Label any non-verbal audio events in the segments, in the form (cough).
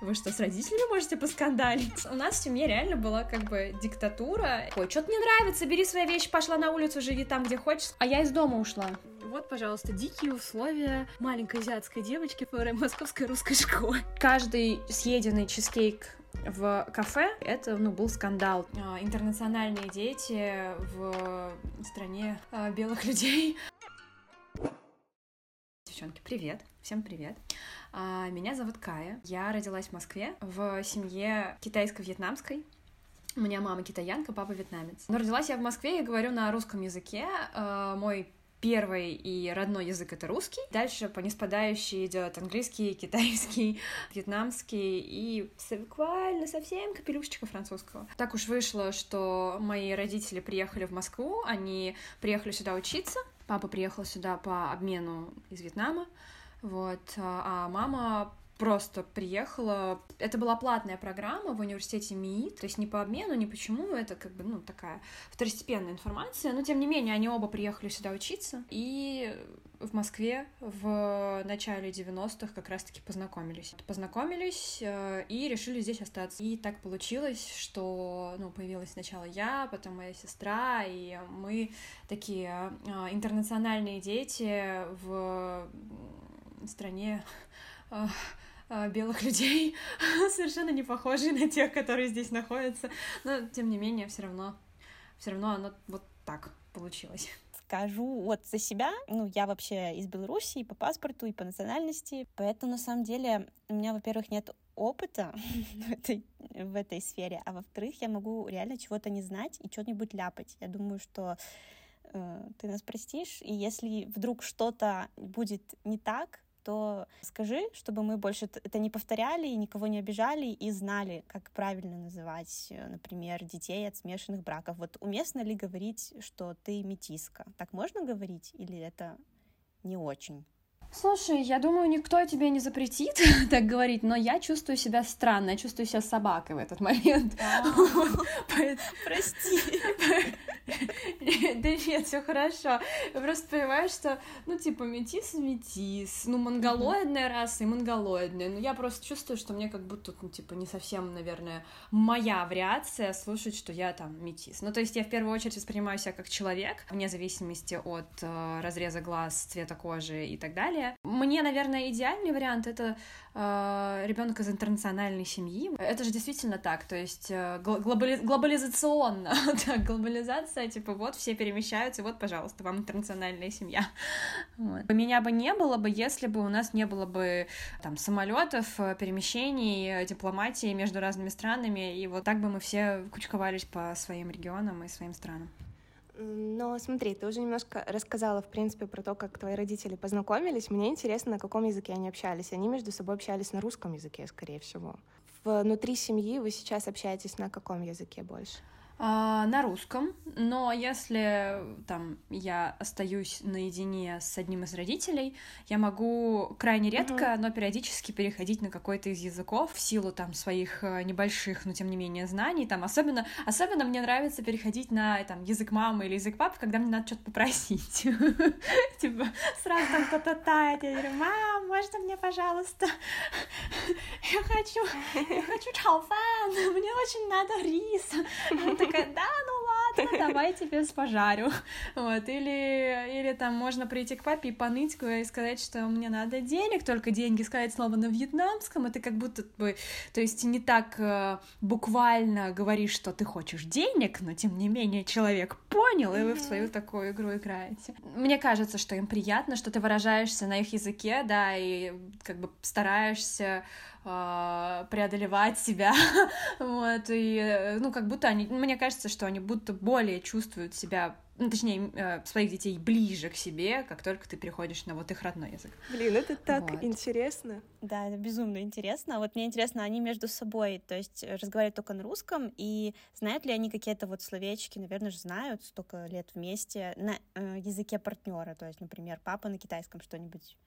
Вы что, с родителями можете поскандалить? У нас в семье реально была как бы диктатура. Ой, что-то не нравится, бери свои вещи, пошла на улицу, живи там, где хочешь. А я из дома ушла. Вот, пожалуйста, дикие условия маленькой азиатской девочки в московской русской школе. Каждый съеденный чизкейк в кафе это ну, был скандал. А, интернациональные дети в стране а, белых людей. Девчонки, привет! Всем привет! А, меня зовут Кая. Я родилась в Москве в семье китайско-вьетнамской. У меня мама китаянка, папа вьетнамец. Но родилась я в Москве и говорю на русском языке. Мой первый и родной язык это русский. Дальше по неспадающей идет английский, китайский, (laughs) вьетнамский и буквально совсем капелюшечка французского. Так уж вышло, что мои родители приехали в Москву, они приехали сюда учиться. Папа приехал сюда по обмену из Вьетнама. Вот, а мама просто приехала. Это была платная программа в университете МИИТ, то есть не по обмену, ни почему, это как бы, ну, такая второстепенная информация, но тем не менее они оба приехали сюда учиться, и в Москве в начале 90-х как раз-таки познакомились. Познакомились э, и решили здесь остаться. И так получилось, что ну, появилась сначала я, потом моя сестра, и мы такие э, интернациональные дети в стране э, а, белых людей, (laughs) совершенно не похожие на тех, которые здесь находятся. Но, тем не менее, все равно, все равно оно вот так получилось. Скажу вот за себя, ну, я вообще из Беларуси и по паспорту, и по национальности, поэтому, на самом деле, у меня, во-первых, нет опыта (laughs) в этой, в этой сфере, а во-вторых, я могу реально чего-то не знать и что-нибудь ляпать. Я думаю, что э, ты нас простишь, и если вдруг что-то будет не так, то скажи, чтобы мы больше это не повторяли, и никого не обижали и знали, как правильно называть, э, например, детей от смешанных браков. Вот уместно ли говорить, что ты метиска? Так можно говорить или это не очень? Слушай, я думаю, никто тебе не запретит (laughs) так говорить, но я чувствую себя странно, я чувствую себя собакой в этот момент. (laughs) Прости. Да нет, все хорошо. Я просто понимаю, что, ну, типа, метис метис, ну, монголоидная раса и монголоидная. Но я просто чувствую, что мне как будто, ну, типа, не совсем, наверное, моя вариация слушать, что я там метис. Ну, то есть я в первую очередь воспринимаю себя как человек, вне зависимости от э, разреза глаз, цвета кожи и так далее. Мне, наверное, идеальный вариант это э, ребенок из интернациональной семьи. Это же действительно так, то есть э, глобали... глобализационно, (laughs) так, глобализация, типа вот все перемещаются, вот, пожалуйста, вам интернациональная семья. Вот. Меня бы не было бы, если бы у нас не было бы там самолетов, э, перемещений, дипломатии между разными странами, и вот так бы мы все кучковались по своим регионам и своим странам. Но смотри, ты уже немножко рассказала, в принципе, про то, как твои родители познакомились. Мне интересно, на каком языке они общались. Они между собой общались на русском языке, скорее всего. Внутри семьи вы сейчас общаетесь на каком языке больше? А, на русском, но если там я остаюсь наедине с одним из родителей, я могу крайне редко, uh-huh. но периодически переходить на какой-то из языков в силу там своих э, небольших, но тем не менее знаний. Там особенно, особенно мне нравится переходить на там язык мамы или язык папы, когда мне надо что-то попросить. (laughs) Типа сразу там тает, я говорю, мам, можно мне, пожалуйста? (laughs) Я хочу, я хочу чауфан, мне очень надо рис такая, да, ну ладно, давай тебе спожарю. Вот, или, или там можно прийти к папе и поныть и сказать, что мне надо денег, только деньги сказать слово на вьетнамском, это как будто бы, то есть не так э, буквально говоришь, что ты хочешь денег, но тем не менее человек понял, и вы в свою такую игру играете. Мне кажется, что им приятно, что ты выражаешься на их языке, да, и как бы стараешься э, преодолевать себя, (laughs) вот, и, э, ну, как будто они, мне кажется, что они будто более чувствуют себя ну, точнее, э, своих детей ближе к себе, как только ты переходишь на вот их родной язык. Блин, это так вот. интересно. Да, это безумно интересно. Вот мне интересно, они между собой, то есть разговаривают только на русском, и знают ли они какие-то вот словечки, наверное же знают, столько лет вместе, на э, языке партнера, то есть, например, папа на китайском что-нибудь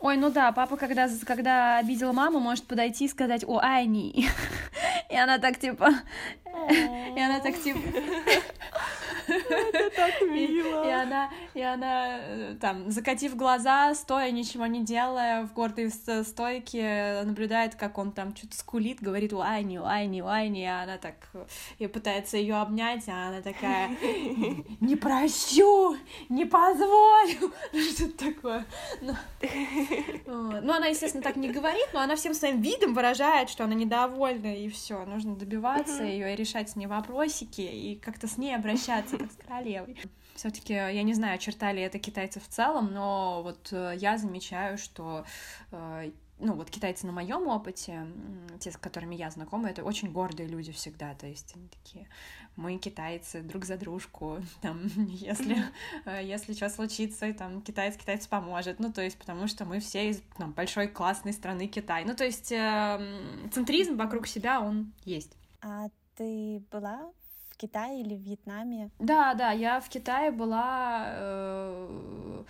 Ой, ну да, папа, когда, когда обидел маму, может подойти и сказать «О, Айни!» (laughs) И она так типа... (laughs) И она так типа... (laughs) Это так (laughs) мило. И, и она, и она э, там, закатив глаза, стоя, ничего не делая, в гордой стойке, наблюдает, как он там что-то скулит, говорит «Уайни, Уайни, Уайни», а она так и пытается ее обнять, а она такая «Не прощу, не позволю», что-то такое. Ну, ну, она, естественно, так не говорит, но она всем своим видом выражает, что она недовольна, и все, нужно добиваться ее и решать с ней вопросики, и как-то с ней обращаться, как с королевой. Все-таки я не знаю, очертали это китайцы в целом, но вот э, я замечаю, что э, ну вот китайцы на моем опыте, те, с которыми я знакома, это очень гордые люди всегда, то есть они такие, мы китайцы друг за дружку, (laughs) там, если, mm-hmm. если что случится, там, китаец китайцу поможет, ну, то есть, потому что мы все из там, большой классной страны Китай, ну, то есть, э, центризм вокруг себя, он есть. А ты была в Китае или в Вьетнаме? Да, да, я в Китае была э,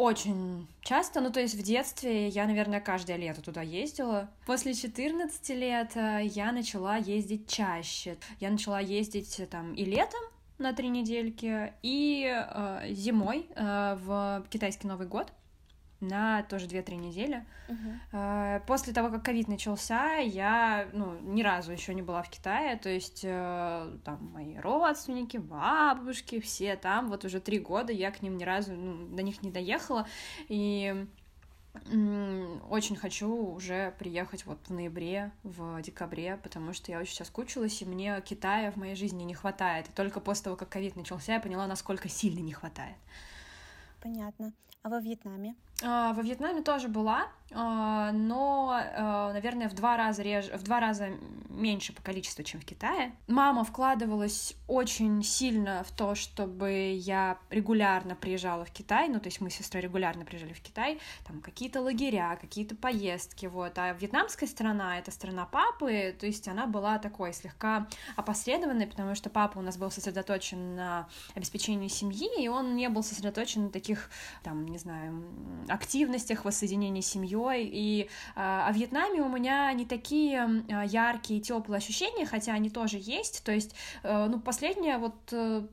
очень часто, ну то есть в детстве я, наверное, каждое лето туда ездила. После 14 лет э, я начала ездить чаще. Я начала ездить э, там и летом, на три недельки, и э, зимой э, в китайский Новый год на тоже 2-3 недели. Uh-huh. После того, как ковид начался, я ну, ни разу еще не была в Китае, то есть э, там мои родственники, бабушки, все там, вот уже три года я к ним ни разу ну, до них не доехала, и очень хочу уже приехать вот в ноябре, в декабре, потому что я очень сейчас скучилась, и мне Китая в моей жизни не хватает. И только после того, как ковид начался, я поняла, насколько сильно не хватает. Понятно. А во Вьетнаме? А, во Вьетнаме тоже была, а, но, а, наверное, в два раза реже, в два раза меньше по количеству, чем в Китае. Мама вкладывалась очень сильно в то, чтобы я регулярно приезжала в Китай, ну, то есть мы с сестрой регулярно приезжали в Китай, там какие-то лагеря, какие-то поездки, вот. А вьетнамская страна — это страна папы, то есть она была такой слегка опосредованной, потому что папа у нас был сосредоточен на обеспечении семьи, и он не был сосредоточен на таких, там, не знаю, активностях, воссоединении с семьей. И а, а Вьетнаме у меня не такие яркие, теплые ощущения, хотя они тоже есть. То есть, э, ну, последнее вот э,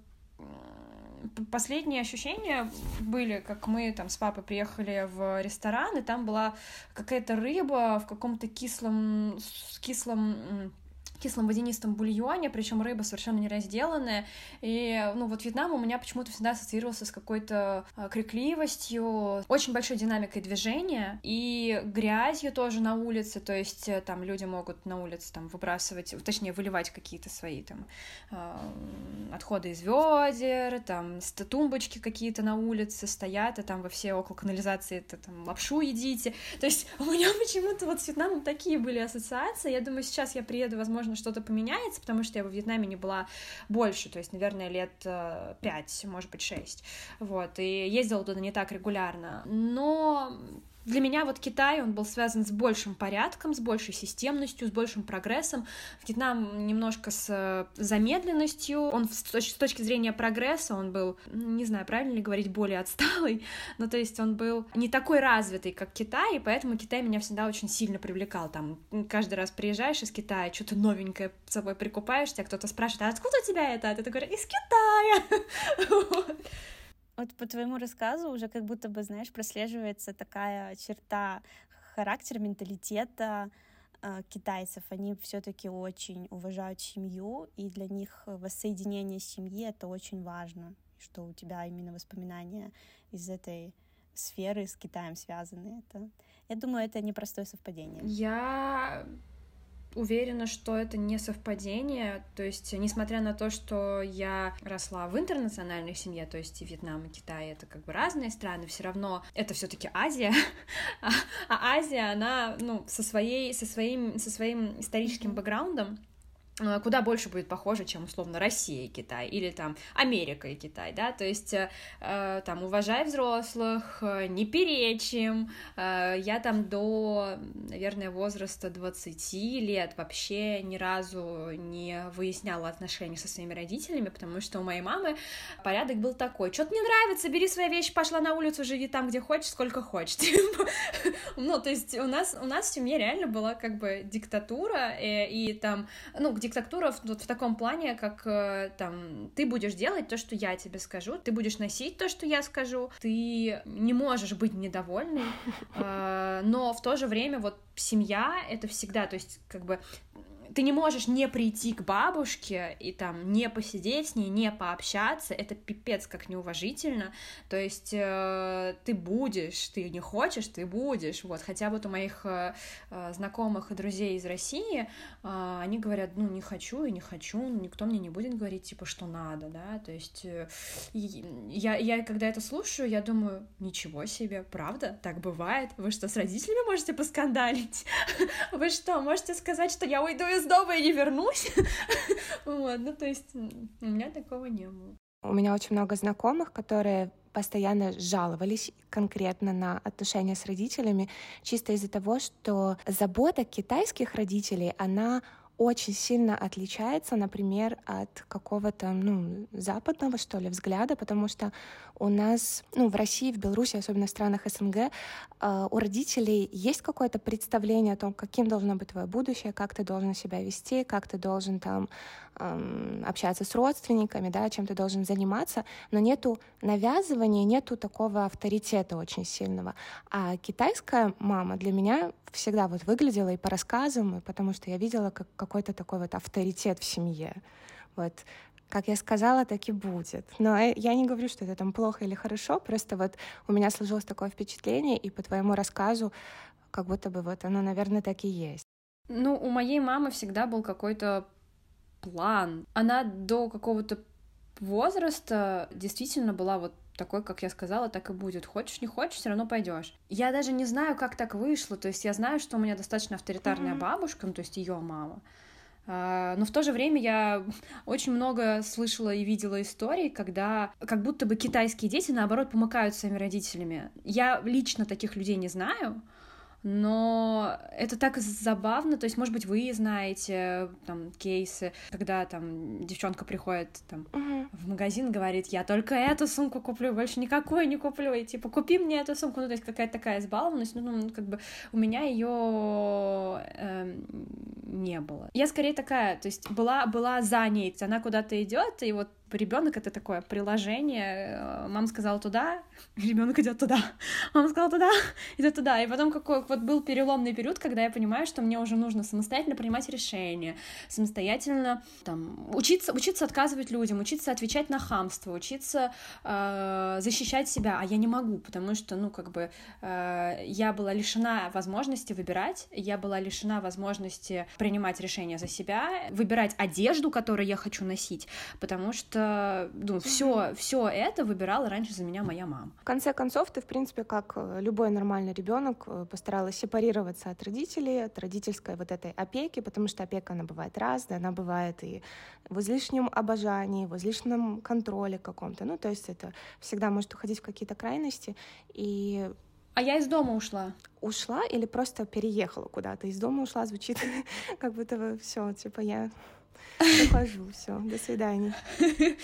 последние ощущения были, как мы там с папой приехали в ресторан, и там была какая-то рыба в каком-то кислом, кислом кислом водянистом бульоне, причем рыба совершенно не разделанная. И, ну, вот Вьетнам у меня почему-то всегда ассоциировался с какой-то а, крикливостью, очень большой динамикой движения и грязью тоже на улице, то есть э, там люди могут на улице там выбрасывать, точнее, выливать какие-то свои там э, отходы из ведер, там тумбочки какие-то на улице стоят, и там вы все около канализации это там лапшу едите. То есть у меня (laughs) почему-то вот с Вьетнамом такие были ассоциации. Я думаю, сейчас я приеду, возможно, возможно, что-то поменяется, потому что я во Вьетнаме не была больше, то есть, наверное, лет э, пять, может быть, шесть, вот, и ездила туда не так регулярно, но для меня вот Китай, он был связан с большим порядком, с большей системностью, с большим прогрессом. Вьетнам немножко с замедленностью. Он с точки, зрения прогресса, он был, не знаю, правильно ли говорить, более отсталый, (laughs) но то есть он был не такой развитый, как Китай, и поэтому Китай меня всегда очень сильно привлекал. Там каждый раз приезжаешь из Китая, что-то новенькое с собой прикупаешь, тебя кто-то спрашивает, а откуда у тебя это? А ты говоришь, из Китая! (laughs) Вот по твоему рассказу уже как будто бы, знаешь, прослеживается такая черта характера, менталитета э, китайцев. Они все-таки очень уважают семью, и для них воссоединение семьи это очень важно, что у тебя именно воспоминания из этой сферы с Китаем связаны. Это, я думаю, это непростое совпадение. Я уверена, что это не совпадение. То есть, несмотря на то, что я росла в интернациональной семье, то есть и Вьетнам, и Китай это как бы разные страны, все равно это все-таки Азия. а, (laughs) а Азия, она, ну, со своей, со своим, со своим историческим бэкграундом, куда больше будет похоже, чем условно Россия и Китай, или там Америка и Китай, да, то есть э, э там уважай взрослых, э, не перечим, э, я там до, наверное, возраста 20 лет вообще ни разу не выясняла отношения со своими родителями, потому что у моей мамы порядок был такой, что-то не нравится, бери свои вещи, пошла на улицу, живи там, где хочешь, сколько хочешь, (laughs) ну, то есть у нас, у нас в семье реально была как бы диктатура, и, и там, ну, где диктатура в, вот в таком плане, как э, там ты будешь делать то, что я тебе скажу, ты будешь носить то, что я скажу, ты не можешь быть недовольной, (laughs) э, но в то же время вот семья это всегда, то есть как бы ты не можешь не прийти к бабушке и там не посидеть с ней, не пообщаться, это пипец как неуважительно, то есть э, ты будешь, ты не хочешь, ты будешь, вот, хотя вот у моих э, э знакомых и друзей из России, э, они говорят, ну, не хочу и не хочу, никто мне не будет говорить, типа, что надо, да, то есть э, я, я, когда это слушаю, я думаю, ничего себе, правда, так бывает, вы что, с родителями можете поскандалить? (laughs) Вы что, можете сказать, что я уйду из дома и не вернусь. (laughs) вот, ну, то есть у меня такого не было. У меня очень много знакомых, которые постоянно жаловались конкретно на отношения с родителями, чисто из-за того, что забота китайских родителей, она очень сильно отличается, например, от какого-то, ну, западного, что ли, взгляда, потому что у нас, ну, в России, в Беларуси, особенно в странах СНГ, э, у родителей есть какое-то представление о том, каким должно быть твое будущее, как ты должен себя вести, как ты должен там общаться с родственниками, да, чем ты должен заниматься, но нету навязывания, нету такого авторитета очень сильного. А китайская мама для меня всегда вот выглядела и по рассказам, и потому что я видела как какой-то такой вот авторитет в семье. Вот как я сказала, так и будет. Но я не говорю, что это там плохо или хорошо, просто вот у меня сложилось такое впечатление, и по твоему рассказу, как будто бы вот оно, наверное, так и есть. Ну, у моей мамы всегда был какой-то план. Она до какого-то возраста действительно была вот такой, как я сказала, так и будет. Хочешь, не хочешь, все равно пойдешь. Я даже не знаю, как так вышло. То есть я знаю, что у меня достаточно авторитарная mm-hmm. бабушка, ну, то есть ее мама. А, но в то же время я (laughs) очень много слышала и видела историй, когда как будто бы китайские дети, наоборот, помыкают своими родителями. Я лично таких людей не знаю, но это так забавно, то есть, может быть, вы знаете там кейсы, когда там девчонка приходит там uh-huh. в магазин, говорит, я только эту сумку куплю, больше никакую не куплю, и типа, купи мне эту сумку, ну, то есть какая-то такая избалованность, ну, ну как бы у меня ее э, эм, не было. Я скорее такая, то есть была, была за ней, она куда-то идет, и вот ребенок это такое приложение. Э, мама сказала туда, (laughs) ребенок идет туда. (laughs) Мама сказала туда, (laughs) идет туда. И потом какой вот был переломный период, когда я понимаю, что мне уже нужно самостоятельно принимать решения, самостоятельно там учиться, учиться отказывать людям, учиться отвечать на хамство, учиться э, защищать себя. А я не могу, потому что, ну, как бы э, я была лишена возможности выбирать, я была лишена возможности принимать решения за себя, выбирать одежду, которую я хочу носить, потому что что ну, все, все это выбирала раньше за меня моя мама. В конце концов, ты, в принципе, как э, любой нормальный ребенок, э, постаралась сепарироваться от родителей, от родительской вот этой опеки, потому что опека, она бывает разная, она бывает и в излишнем обожании, в излишнем контроле каком-то. Ну, то есть это всегда может уходить в какие-то крайности. И а я из дома ушла. Ушла или просто переехала куда-то? Из дома ушла звучит (laughs) как будто все, типа я Ухожу, все, до свидания. (laughs)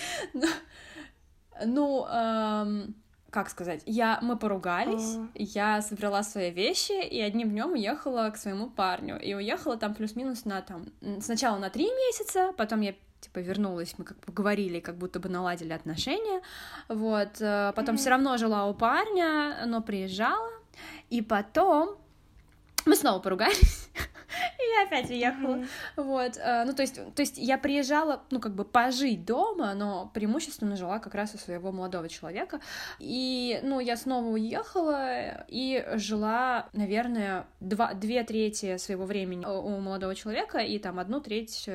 Ну, эм, как сказать, я, мы поругались, а. я собрала свои вещи и одним днем уехала к своему парню. И уехала там плюс-минус на там, сначала на три месяца, потом я типа вернулась, мы как бы говорили, как будто бы наладили отношения, вот, э, потом mm-hmm. все равно жила у парня, но приезжала, и потом мы снова поругались, (laughs) и я опять уехала. Mm-hmm. Вот, э, ну, то есть, то есть я приезжала, ну, как бы пожить дома, но преимущественно жила как раз у своего молодого человека. И, ну, я снова уехала и жила, наверное, два, две трети своего времени у молодого человека, и там одну треть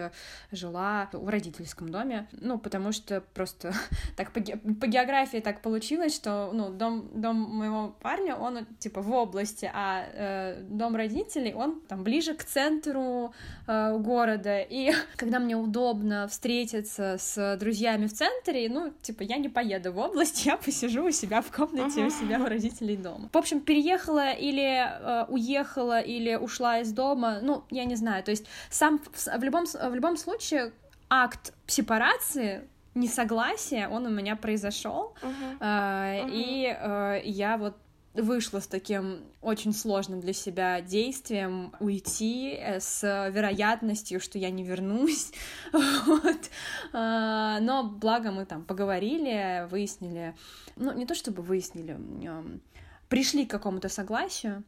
жила в родительском доме. Ну, потому что просто (laughs) так по, по географии так получилось, что, ну, дом, дом моего парня, он, типа, в области, а э, дом родителей, он там ближе к центру э, города, и (laughs) когда мне удобно встретиться с друзьями в центре, ну, типа, я не поеду в область, (laughs) я посижу у себя в комнате, у себя у родителей дома. В общем, переехала или э, уехала, или ушла из дома, ну, я не знаю, то есть сам, в любом, в любом случае акт сепарации несогласия, он у меня произошел, uh-huh. Э, uh-huh. и э, я вот вышла с таким очень сложным для себя действием уйти э, с вероятностью, что я не вернусь. (laughs) вот. А, но благо мы там поговорили, выяснили, ну не то чтобы выяснили, пришли к какому-то согласию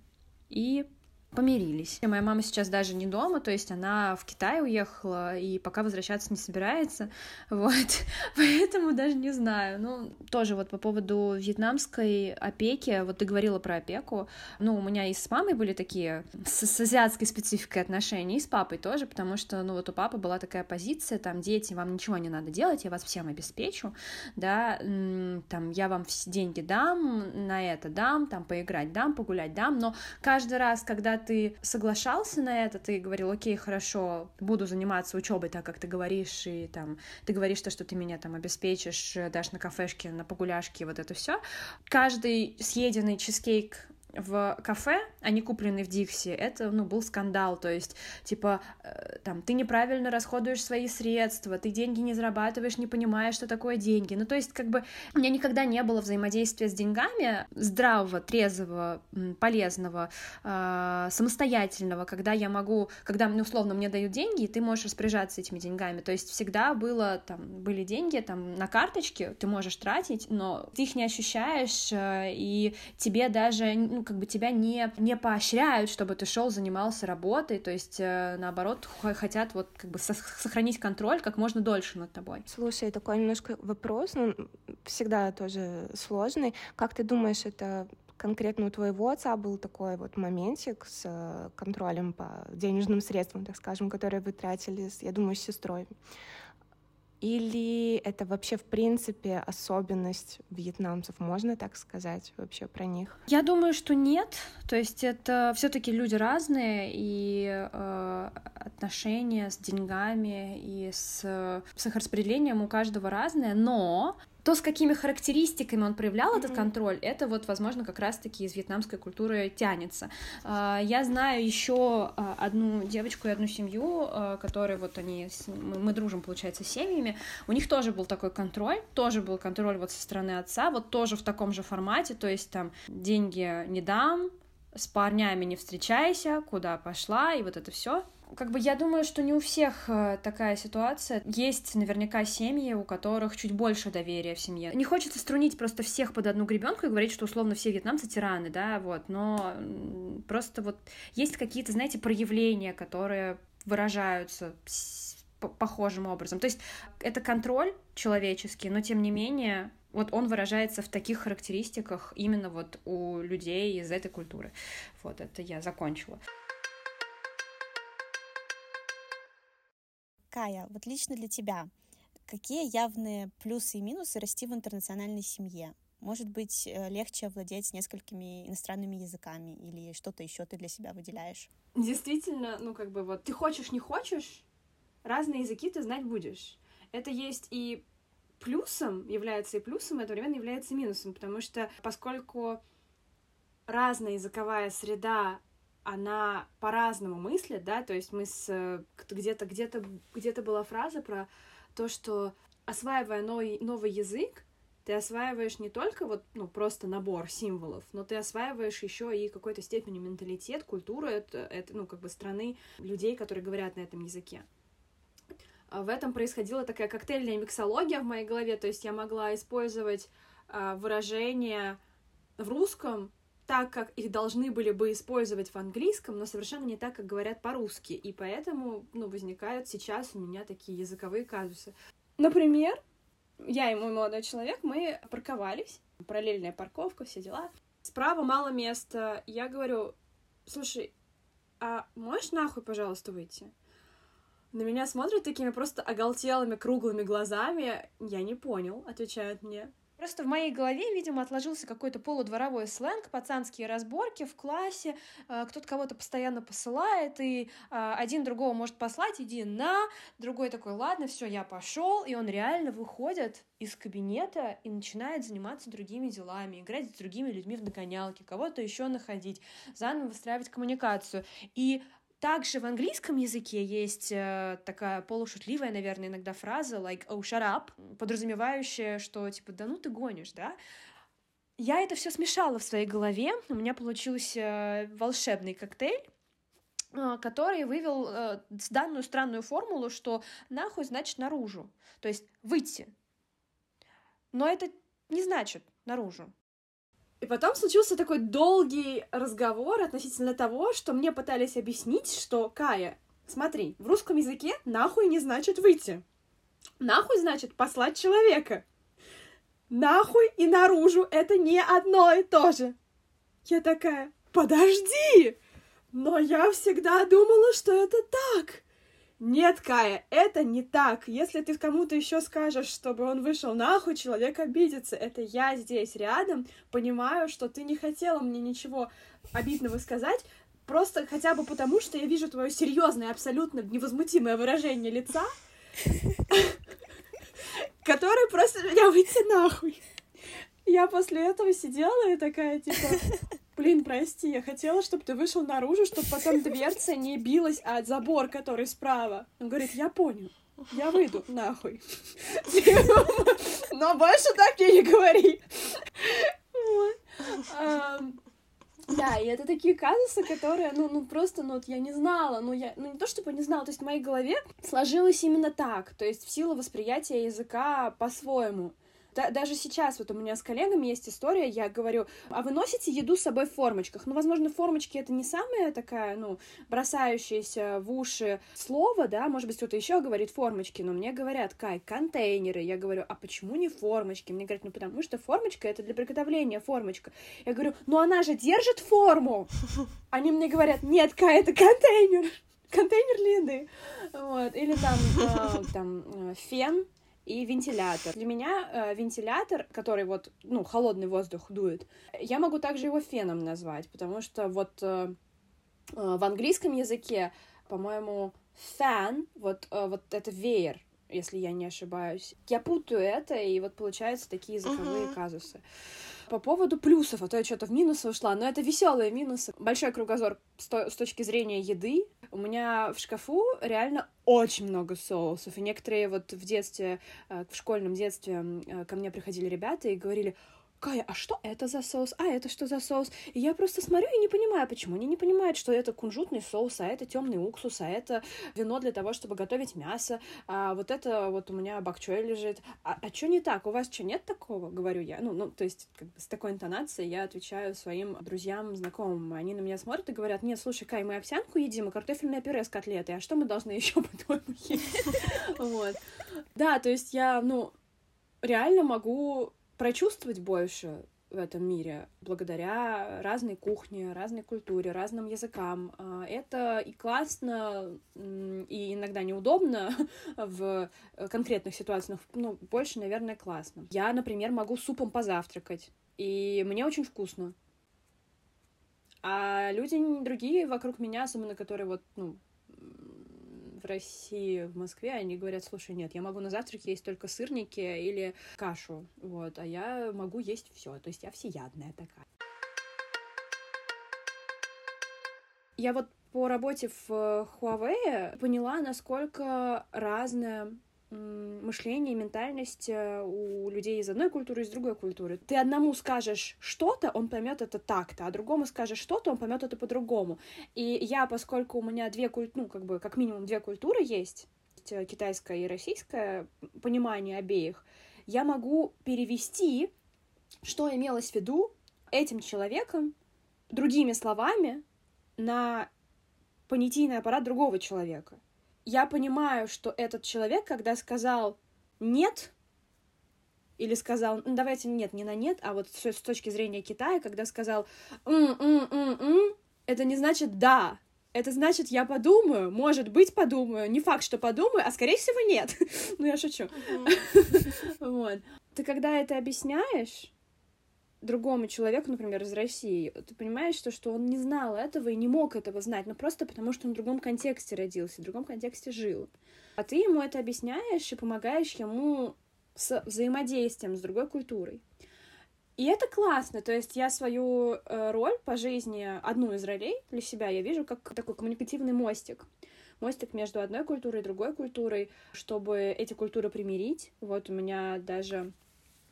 и помирились. Моя мама сейчас даже не дома, то есть она в Китай уехала и пока возвращаться не собирается, (laughs) вот, поэтому даже не знаю. Ну, тоже вот по поводу вьетнамской опеки, вот ты говорила про опеку, ну, у меня и с мамой были такие с, с азиатской спецификой отношения, и с папой тоже, потому что, ну, вот у папы была такая позиция, там, дети, вам ничего не надо делать, я вас всем обеспечу, да, там, я вам деньги дам, на это дам, там, поиграть дам, погулять дам, но каждый раз, когда ты соглашался на это, ты говорил, окей, хорошо, буду заниматься учебой так, как ты говоришь, и там ты говоришь то, что ты меня там обеспечишь, дашь на кафешке, на погуляшке, вот это все. Каждый съеденный чизкейк в кафе, не купленный в Дикси, это, ну, был скандал, то есть, типа, э, там, ты неправильно расходуешь свои средства, ты деньги не зарабатываешь, не понимаешь, что такое деньги, ну, то есть, как бы, у меня никогда не было взаимодействия с деньгами здравого, трезвого, полезного, э, самостоятельного, когда я могу, когда, ну, условно, мне дают деньги, и ты можешь распоряжаться этими деньгами, то есть, всегда было, там, были деньги, там, на карточке, ты можешь тратить, но ты их не ощущаешь, э, и тебе даже, ну, ну, как бы тебя не, не поощряют, чтобы ты шел, занимался работой, то есть, э, наоборот, хотят вот как бы сохранить контроль как можно дольше над тобой. Слушай, такой немножко вопрос, ну, всегда тоже сложный. Как ты думаешь, это конкретно у твоего отца был такой вот моментик с э, контролем по денежным средствам, так скажем, которые вы тратили, я думаю, с сестрой. Или это вообще, в принципе, особенность вьетнамцев, можно так сказать вообще про них? Я думаю, что нет. То есть это все-таки люди разные, и э, отношения с деньгами и с, с их распределением у каждого разное, но то, с какими характеристиками он проявлял mm-hmm. этот контроль, это вот, возможно, как раз-таки из вьетнамской культуры тянется. А, я знаю еще а, одну девочку и одну семью, а, которые вот они, мы дружим, получается, с семьями, у них тоже был такой контроль, тоже был контроль вот со стороны отца, вот тоже в таком же формате, то есть там деньги не дам, с парнями не встречайся, куда пошла, и вот это все как бы я думаю, что не у всех э, такая ситуация. Есть наверняка семьи, у которых чуть больше доверия в семье. Не хочется струнить просто всех под одну гребенку и говорить, что условно все вьетнамцы тираны, да, вот, но просто вот есть какие-то, знаете, проявления, которые выражаются похожим образом. То есть это контроль человеческий, но тем не менее вот он выражается в таких характеристиках именно вот у людей из этой культуры. Вот это я закончила. Кая, вот лично для тебя, какие явные плюсы и минусы расти в интернациональной семье? Может быть, э, легче владеть несколькими иностранными языками или что-то еще ты для себя выделяешь? Действительно, ну как бы вот ты хочешь, не хочешь, разные языки ты знать будешь. Это есть и плюсом, является и плюсом, и одновременно является минусом, потому что поскольку разная языковая среда она по-разному мыслит, да, то есть мы с где-то где-то где-то была фраза про то, что осваивая новый новый язык, ты осваиваешь не только вот ну просто набор символов, но ты осваиваешь еще и какой-то степени менталитет, культуру это, это ну как бы страны людей, которые говорят на этом языке. В этом происходила такая коктейльная миксология в моей голове, то есть я могла использовать а, выражения в русском так, как их должны были бы использовать в английском, но совершенно не так, как говорят по-русски. И поэтому, ну, возникают сейчас у меня такие языковые казусы. Например, я и мой молодой человек, мы парковались, параллельная парковка, все дела. Справа мало места. Я говорю, слушай, а можешь нахуй, пожалуйста, выйти? На меня смотрят такими просто оголтелыми круглыми глазами. Я не понял, отвечают мне. Просто в моей голове, видимо, отложился какой-то полудворовой сленг, пацанские разборки в классе, э, кто-то кого-то постоянно посылает, и э, один другого может послать, иди на, другой такой, ладно, все, я пошел, и он реально выходит из кабинета и начинает заниматься другими делами, играть с другими людьми в догонялки, кого-то еще находить, заново выстраивать коммуникацию. И также в английском языке есть э, такая полушутливая, наверное, иногда фраза like «oh, shut up», подразумевающая, что типа «да ну ты гонишь», да? я это все смешала в своей голове. У меня получился волшебный коктейль который вывел э, данную странную формулу, что нахуй значит наружу, то есть выйти. Но это не значит наружу. И потом случился такой долгий разговор относительно того, что мне пытались объяснить, что Кая, смотри, в русском языке нахуй не значит выйти. Нахуй значит послать человека. Нахуй и наружу это не одно и то же. Я такая, подожди! Но я всегда думала, что это так. Нет, Кая, это не так. Если ты кому-то еще скажешь, чтобы он вышел нахуй, человек обидится. Это я здесь рядом, понимаю, что ты не хотела мне ничего обидного сказать, просто хотя бы потому, что я вижу твое серьезное, абсолютно невозмутимое выражение лица, которое просто меня выйти нахуй. Я после этого сидела и такая, типа, блин, прости, я хотела, чтобы ты вышел наружу, чтобы потом (laughs) дверца не билась от забор, который справа. Он говорит, я понял, я выйду нахуй. Но больше так мне не говори. Да, и это такие казусы, которые, ну, ну просто, ну, вот я не знала, ну, я, ну, не то чтобы не знала, то есть в моей голове сложилось именно так, то есть в силу восприятия языка по-своему. Да, даже сейчас вот у меня с коллегами есть история, я говорю, а вы носите еду с собой в формочках? Ну, возможно, формочки это не самая такая, ну, бросающаяся в уши слово, да, может быть, кто-то еще говорит формочки, но мне говорят, Кай, контейнеры. Я говорю, а почему не формочки? Мне говорят, ну, потому что формочка это для приготовления формочка. Я говорю, ну, она же держит форму. Они мне говорят, нет, Кай, это контейнер контейнер еды. Вот. Или там, э, там э, фен, и вентилятор. Для меня э, вентилятор, который вот, ну, холодный воздух дует, я могу также его феном назвать, потому что вот э, э, в английском языке, по-моему, fan, вот, э, вот это веер, если я не ошибаюсь. Я путаю это, и вот получаются такие языковые uh-huh. казусы. По поводу плюсов, а то я что-то в минусы ушла, но это веселые минусы. Большой кругозор с, то- с точки зрения еды. У меня в шкафу реально очень много соусов. И некоторые вот в детстве, э, в школьном детстве э, ко мне приходили ребята и говорили, Кая, а что это за соус? А это что за соус? И я просто смотрю и не понимаю, почему они не понимают, что это кунжутный соус, а это темный уксус, а это вино для того, чтобы готовить мясо, а вот это вот у меня бакчой лежит. А, а что не так? У вас что, нет такого? Говорю я. Ну, ну, то есть, как бы с такой интонацией я отвечаю своим друзьям, знакомым. Они на меня смотрят и говорят, нет, слушай, Кай, мы овсянку едим, и картофельное пюре с котлетой, а что мы должны (laughs) еще по-твоему есть? (laughs) Вот. Да, то есть я, ну, реально могу прочувствовать больше в этом мире благодаря разной кухне, разной культуре, разным языкам. А, это и классно, и иногда неудобно (laughs) в конкретных ситуациях, ну, больше, наверное, классно. Я, например, могу супом позавтракать, и мне очень вкусно. А люди другие вокруг меня, особенно которые вот, ну, России, в Москве, они говорят, слушай, нет, я могу на завтрак есть только сырники или кашу, вот, а я могу есть все, то есть я всеядная такая. Я вот по работе в Huawei поняла, насколько разная мышление, ментальность э, у людей из одной культуры, из другой культуры. Ты одному скажешь что-то, он поймет это так-то, а другому скажешь что-то, он поймет это по-другому. И я, поскольку у меня две культуры, ну, как бы, как минимум две культуры есть, китайская и российская, понимание обеих, я могу перевести, что имелось в виду этим человеком другими словами на понятийный аппарат другого человека я понимаю, что этот человек, когда сказал «нет», или сказал, ну, давайте нет, не на нет, а вот с, с точки зрения Китая, когда сказал «м-м-м-м», это не значит «да», это значит, я подумаю, может быть, подумаю, не факт, что подумаю, а скорее всего нет. (laughs) ну, я шучу. (laughs) вот. Ты когда это объясняешь, другому человеку, например, из России, ты понимаешь, что, что он не знал этого и не мог этого знать, но просто потому, что он в другом контексте родился, в другом контексте жил. А ты ему это объясняешь и помогаешь ему с взаимодействием с другой культурой. И это классно, то есть я свою э, роль по жизни, одну из ролей для себя я вижу как такой коммуникативный мостик. Мостик между одной культурой и другой культурой, чтобы эти культуры примирить. Вот у меня даже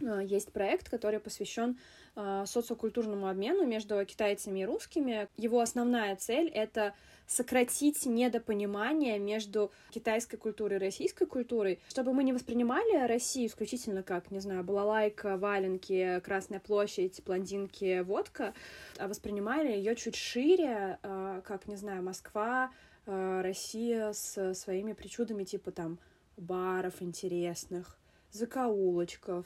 есть проект, который посвящен э, социокультурному обмену между китайцами и русскими. Его основная цель — это сократить недопонимание между китайской культурой и российской культурой, чтобы мы не воспринимали Россию исключительно как, не знаю, балалайка, валенки, Красная площадь, блондинки, водка, а воспринимали ее чуть шире, э, как, не знаю, Москва, э, Россия с своими причудами типа там баров интересных, закоулочков,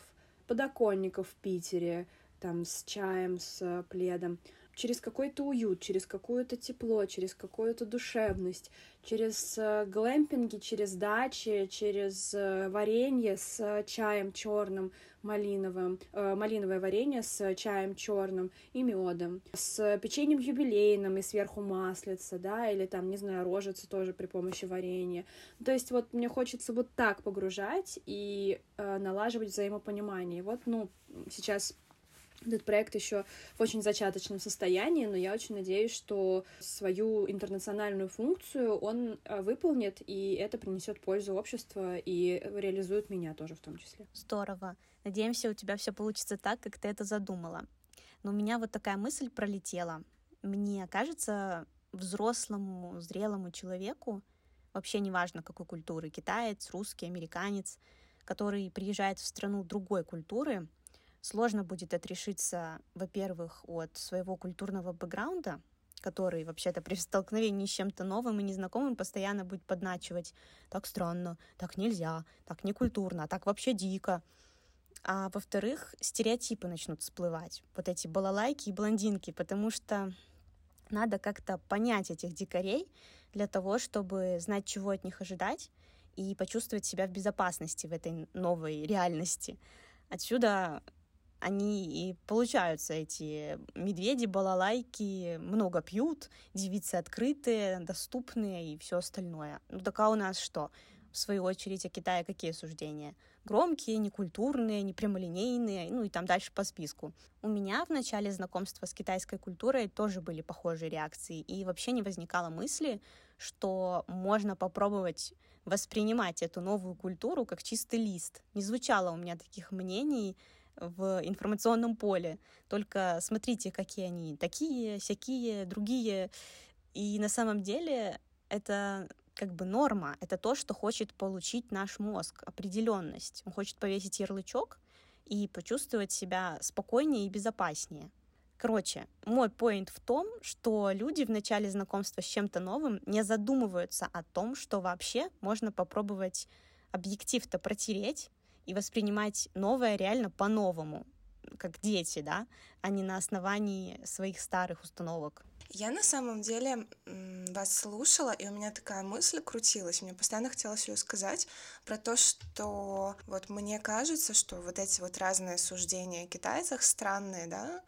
подоконников в Питере, там с чаем, с пледом через какой-то уют, через какое-то тепло, через какую-то душевность, через э, глэмпинги, через дачи, через э, варенье с чаем черным, малиновым, э, малиновое варенье с чаем черным и медом, с печеньем юбилейным и сверху маслица, да, или там, не знаю, рожица тоже при помощи варенья. То есть вот мне хочется вот так погружать и э, налаживать взаимопонимание. Вот, ну, сейчас этот проект еще в очень зачаточном состоянии, но я очень надеюсь, что свою интернациональную функцию он э, выполнит, и это принесет пользу обществу и реализует меня тоже в том числе. Здорово. Надеемся, у тебя все получится так, как ты это задумала. Но у меня вот такая мысль пролетела. Мне кажется, взрослому, зрелому человеку, вообще неважно какой культуры, китаец, русский, американец, который приезжает в страну другой культуры, сложно будет отрешиться, во-первых, от своего культурного бэкграунда, который вообще-то при (laughs) столкновении с чем-то новым и незнакомым постоянно будет подначивать «так странно», «так нельзя», «так некультурно», «так вообще дико». А во-вторых, стереотипы начнут всплывать, вот эти балалайки и блондинки, потому что надо как-то понять этих дикарей для того, чтобы знать, чего от них ожидать и почувствовать себя в безопасности в этой новой реальности. Отсюда они и получаются, эти медведи, балалайки, много пьют, девицы открытые, доступные и все остальное. Ну так а у нас что? В свою очередь, о Китае какие суждения? Громкие, некультурные, непрямолинейные, ну и там дальше по списку. У меня в начале знакомства с китайской культурой тоже были похожие реакции, и вообще не возникало мысли, что можно попробовать воспринимать эту новую культуру как чистый лист. Не звучало у меня таких мнений, в информационном поле. Только смотрите, какие они такие, всякие, другие. И на самом деле это как бы норма, это то, что хочет получить наш мозг, определенность. Он хочет повесить ярлычок и почувствовать себя спокойнее и безопаснее. Короче, мой поинт в том, что люди в начале знакомства с чем-то новым не задумываются о том, что вообще можно попробовать объектив-то протереть, и воспринимать новое реально по-новому, как дети, да, а не на основании своих старых установок. Я на самом деле вас слушала, и у меня такая мысль крутилась. Мне постоянно хотелось ее сказать про то, что вот мне кажется, что вот эти вот разные суждения о китайцах странные, да,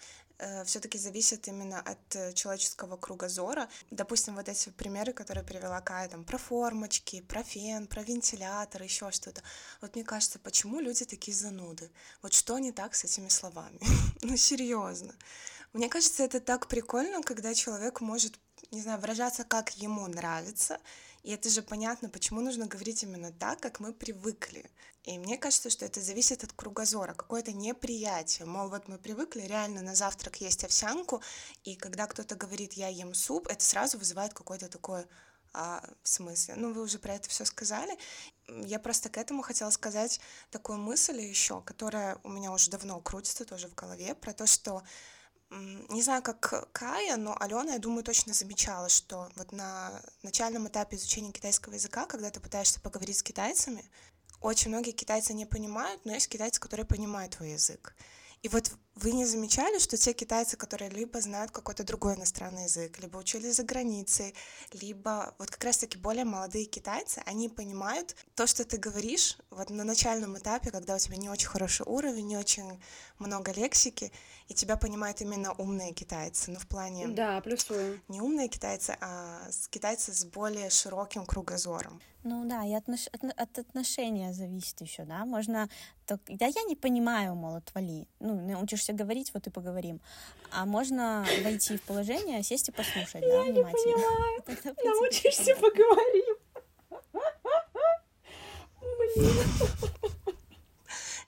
все-таки зависит именно от э, человеческого кругозора. Допустим, вот эти примеры, которые привела Кая, там, про формочки, про фен, про вентилятор, еще что-то. Вот мне кажется, почему люди такие зануды? Вот что не так с этими словами? (laughs) ну, серьезно. Мне кажется, это так прикольно, когда человек может, не знаю, выражаться, как ему нравится, и это же понятно, почему нужно говорить именно так, как мы привыкли. И мне кажется, что это зависит от кругозора, какое-то неприятие. Мол, вот мы привыкли реально на завтрак есть овсянку, и когда кто-то говорит «я ем суп», это сразу вызывает какое-то такое а, в смысле? Ну, вы уже про это все сказали. Я просто к этому хотела сказать такую мысль еще, которая у меня уже давно крутится тоже в голове, про то, что не знаю, как Кая, но Алена, я думаю, точно замечала, что вот на начальном этапе изучения китайского языка, когда ты пытаешься поговорить с китайцами, очень многие китайцы не понимают, но есть китайцы, которые понимают твой язык. И вот вы не замечали, что те китайцы, которые либо знают какой-то другой иностранный язык, либо учились за границей, либо вот как раз-таки более молодые китайцы, они понимают то, что ты говоришь вот на начальном этапе, когда у тебя не очень хороший уровень, не очень много лексики, и тебя понимают именно умные китайцы, ну в плане... Да, плюсую. Не умные китайцы, а китайцы с более широким кругозором. Ну да, и отнош... от отношения зависит еще, да, можно... Да я не понимаю, мол, отвали. Ну, научишься говорить, вот и поговорим. А можно войти в положение, сесть и послушать, да, я внимательно. Не понимаю. (laughs) Научишься поговорим.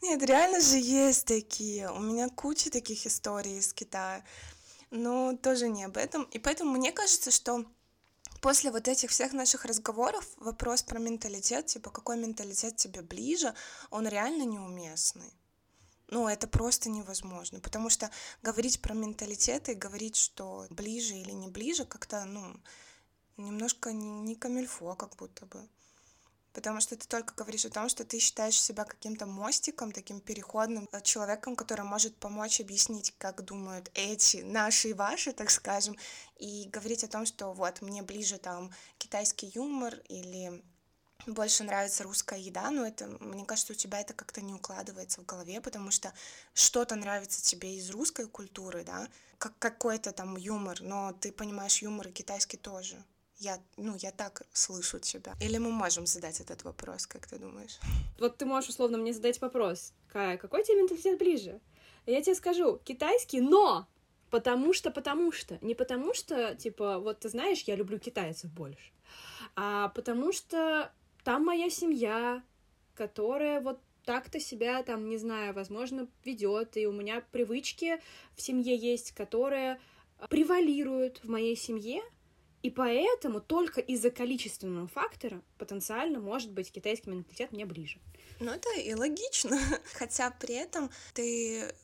Не, Нет, реально же есть такие. У меня куча таких историй из Китая. Но тоже не об этом. И поэтому мне кажется, что после вот этих всех наших разговоров вопрос про менталитет, типа какой менталитет тебе ближе, он реально неуместный. Ну, это просто невозможно, потому что говорить про менталитет и говорить, что ближе или не ближе, как-то, ну, немножко не, не камильфо, как будто бы. Потому что ты только говоришь о том, что ты считаешь себя каким-то мостиком, таким переходным э, человеком, который может помочь объяснить, как думают эти, наши и ваши, так скажем, и говорить о том, что вот мне ближе там китайский юмор или больше нравится русская еда, но это, мне кажется, у тебя это как-то не укладывается в голове, потому что что-то нравится тебе из русской культуры, да, как какой-то там юмор, но ты понимаешь юмор и китайский тоже. Я, ну, я так слышу тебя. Или мы можем задать этот вопрос, как ты думаешь? Вот ты можешь условно мне задать вопрос, Кая, какой тебе менталитет ближе? Я тебе скажу, китайский, но потому что, потому что. Не потому что, типа, вот ты знаешь, я люблю китайцев больше, а потому что там моя семья, которая вот так-то себя там, не знаю, возможно, ведет, и у меня привычки в семье есть, которые превалируют в моей семье, и поэтому только из-за количественного фактора потенциально может быть китайский менталитет мне ближе. Ну, это и логично. (laughs) Хотя при этом ты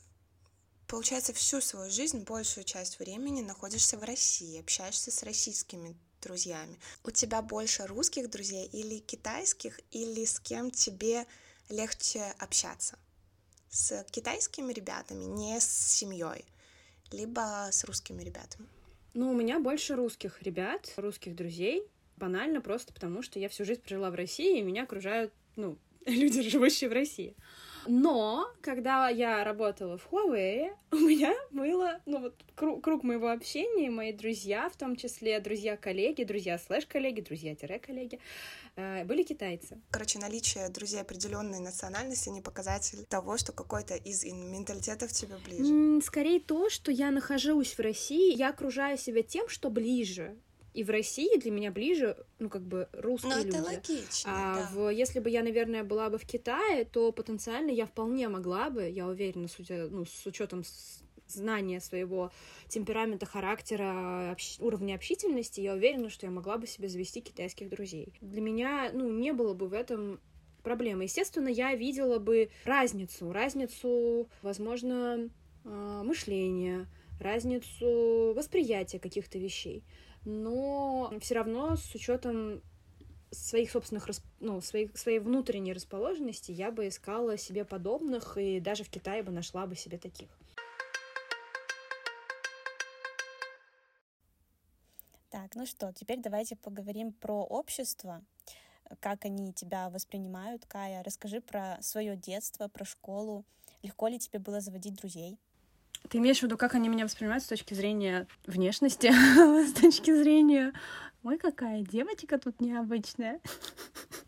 получается, всю свою жизнь, большую часть времени находишься в России, общаешься с российскими друзьями. У тебя больше русских друзей или китайских, или с кем тебе легче общаться? С китайскими ребятами, не с семьей, либо с русскими ребятами? Ну, у меня больше русских ребят, русских друзей. Банально просто потому, что я всю жизнь прожила в России, и меня окружают, ну, (laughs) люди, живущие в России. Но, когда я работала в Huawei, (laughs) у меня было, ну вот, круг, круг моего общения, мои друзья, в том числе друзья-коллеги, друзья слэш-коллеги, друзья-коллеги, э, были китайцы. Короче, наличие друзей определенной национальности не показатель того, что какой-то из менталитетов тебе ближе. Скорее то, что я нахожусь в России, я окружаю себя тем, что ближе. И в России для меня ближе, ну, как бы, русские ну, люди. это логично, а да. в, если бы я, наверное, была бы в Китае, то потенциально я вполне могла бы, я уверена, с, ну, с учетом знания своего темперамента, характера, общ... уровня общительности, я уверена, что я могла бы себе завести китайских друзей. Для меня, ну, не было бы в этом проблемы. Естественно, я видела бы разницу, разницу, возможно, а, мышления, разницу восприятия каких-то вещей но все равно с учетом своих собственных, ну, своей, своей внутренней расположенности я бы искала себе подобных, и даже в Китае бы нашла бы себе таких. Так, ну что, теперь давайте поговорим про общество, как они тебя воспринимают. Кая, расскажи про свое детство, про школу. Легко ли тебе было заводить друзей? Ты имеешь в виду, как они меня воспринимают с точки зрения внешности, (laughs) с точки зрения Ой, какая девочка тут необычная.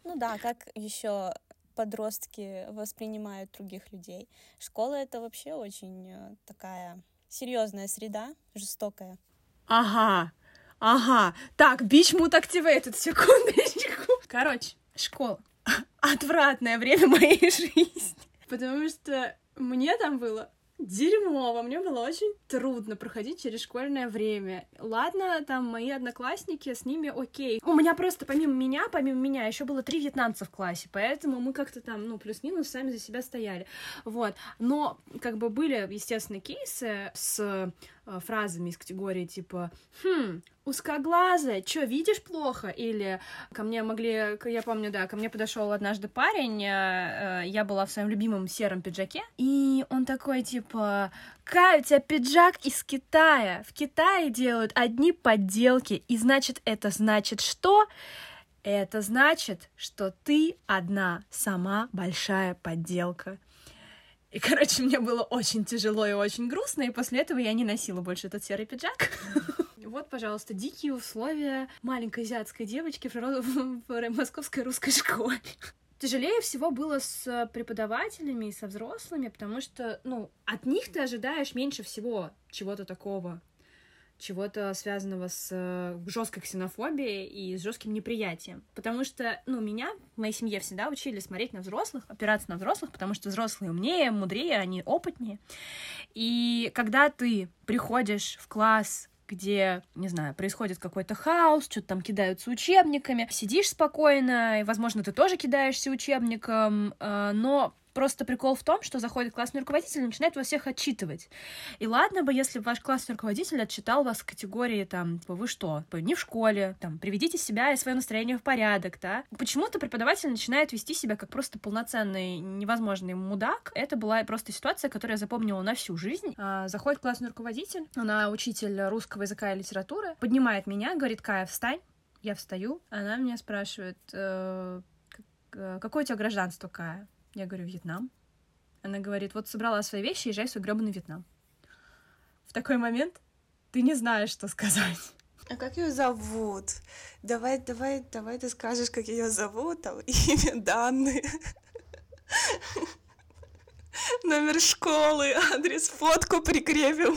Ну да, как еще подростки воспринимают других людей. Школа это вообще очень э, такая серьезная среда, жестокая. Ага, ага. Так, бичмут activated, секундочку. Короче, школа. (laughs) Отвратное время моей (laughs) жизни. Потому что мне там было дерьмово. Мне было очень трудно проходить через школьное время. Ладно, там мои одноклассники, с ними окей. У меня просто помимо меня, помимо меня, еще было три вьетнамца в классе, поэтому мы как-то там, ну, плюс-минус сами за себя стояли. Вот. Но, как бы, были, естественно, кейсы с фразами из категории типа «Хм, узкоглазая, чё, видишь плохо?» Или ко мне могли, я помню, да, ко мне подошел однажды парень, э, э, я была в своем любимом сером пиджаке, и он такой типа «Кай, у тебя пиджак из Китая, в Китае делают одни подделки, и значит, это значит что?» Это значит, что ты одна сама большая подделка. И, короче, мне было очень тяжело и очень грустно, и после этого я не носила больше этот серый пиджак. (laughs) Вот, пожалуйста, дикие условия маленькой азиатской девочки в московской русской школе. (laughs) Тяжелее всего было с преподавателями и со взрослыми, потому что, ну, от них ты ожидаешь меньше всего чего-то такого чего-то связанного с э, жесткой ксенофобией и с жестким неприятием. Потому что, ну, меня в моей семье всегда учили смотреть на взрослых, опираться на взрослых, потому что взрослые умнее, мудрее, они опытнее. И когда ты приходишь в класс где, не знаю, происходит какой-то хаос, что-то там кидаются учебниками, сидишь спокойно, и, возможно, ты тоже кидаешься учебником, э, но Просто прикол в том, что заходит классный руководитель и начинает вас всех отчитывать. И ладно бы, если ваш классный руководитель отчитал вас в категории, там, типа, вы что, не в школе, там, приведите себя и свое настроение в порядок, да. Почему-то преподаватель начинает вести себя как просто полноценный, невозможный мудак. Это была просто ситуация, которую я запомнила на всю жизнь. А, заходит классный руководитель, она учитель русского языка и литературы, поднимает меня, говорит, Кая, встань. Я встаю, она меня спрашивает, э, э какое у тебя гражданство, Кая? Я говорю, Вьетнам. Она говорит, вот собрала свои вещи, езжай в свой гребаный Вьетнам. В такой момент ты не знаешь, что сказать. А как ее зовут? Давай, давай, давай ты скажешь, как ее зовут, там (laughs) имя, данные. Номер школы, адрес, фотку прикрепим.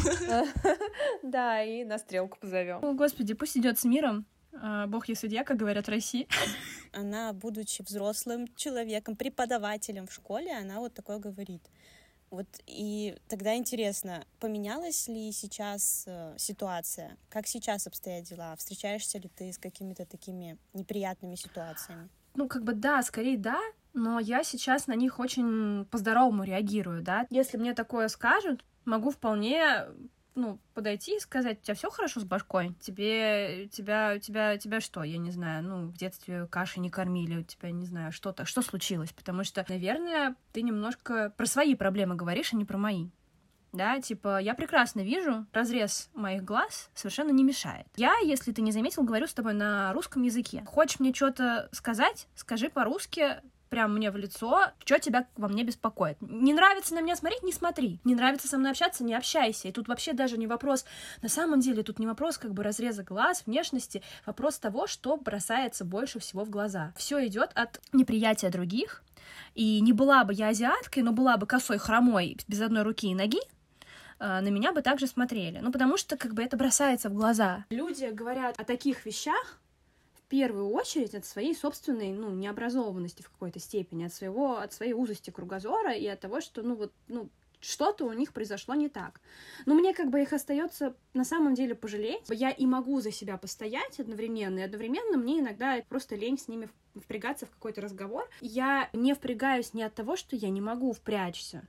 (laughs) Да, и на стрелку позовем. О, господи, пусть идет с миром. А, Бог есть судья, как говорят в России. (laughs) Она, будучи взрослым человеком, преподавателем в школе, она вот такое говорит. Вот и тогда интересно, поменялась ли сейчас э, ситуация? Как сейчас обстоят дела? Встречаешься ли ты с какими-то такими неприятными ситуациями? Ну, как бы да, скорее да, но я сейчас на них очень по-здоровому реагирую, да. Если мне такое скажут, могу вполне ну, подойти и сказать, у тебя все хорошо с башкой? Тебе, тебя, тебя, тебя что? Я не знаю, ну, в детстве каши не кормили, у тебя, не знаю, что-то, что случилось? Потому что, наверное, ты немножко про свои проблемы говоришь, а не про мои. Да, типа, я прекрасно вижу, разрез моих глаз совершенно не мешает. Я, если ты не заметил, говорю с тобой на русском языке. Хочешь мне что-то сказать, скажи по-русски, прям мне в лицо, что тебя во мне беспокоит. Не нравится на меня смотреть, не смотри. Не нравится со мной общаться, не общайся. И тут вообще даже не вопрос, на самом деле тут не вопрос как бы разреза глаз, внешности, вопрос того, что бросается больше всего в глаза. Все идет от неприятия других, и не была бы я азиаткой, но была бы косой, хромой, без одной руки и ноги, э, на меня бы также смотрели. Ну, потому что как бы это бросается в глаза. Люди говорят о таких вещах, первую очередь от своей собственной, ну, необразованности в какой-то степени, от своего, от своей узости кругозора и от того, что, ну, вот, ну, что-то у них произошло не так. Но мне как бы их остается на самом деле пожалеть. Я и могу за себя постоять одновременно, и одновременно мне иногда просто лень с ними впрягаться в какой-то разговор. Я не впрягаюсь не от того, что я не могу впрячься.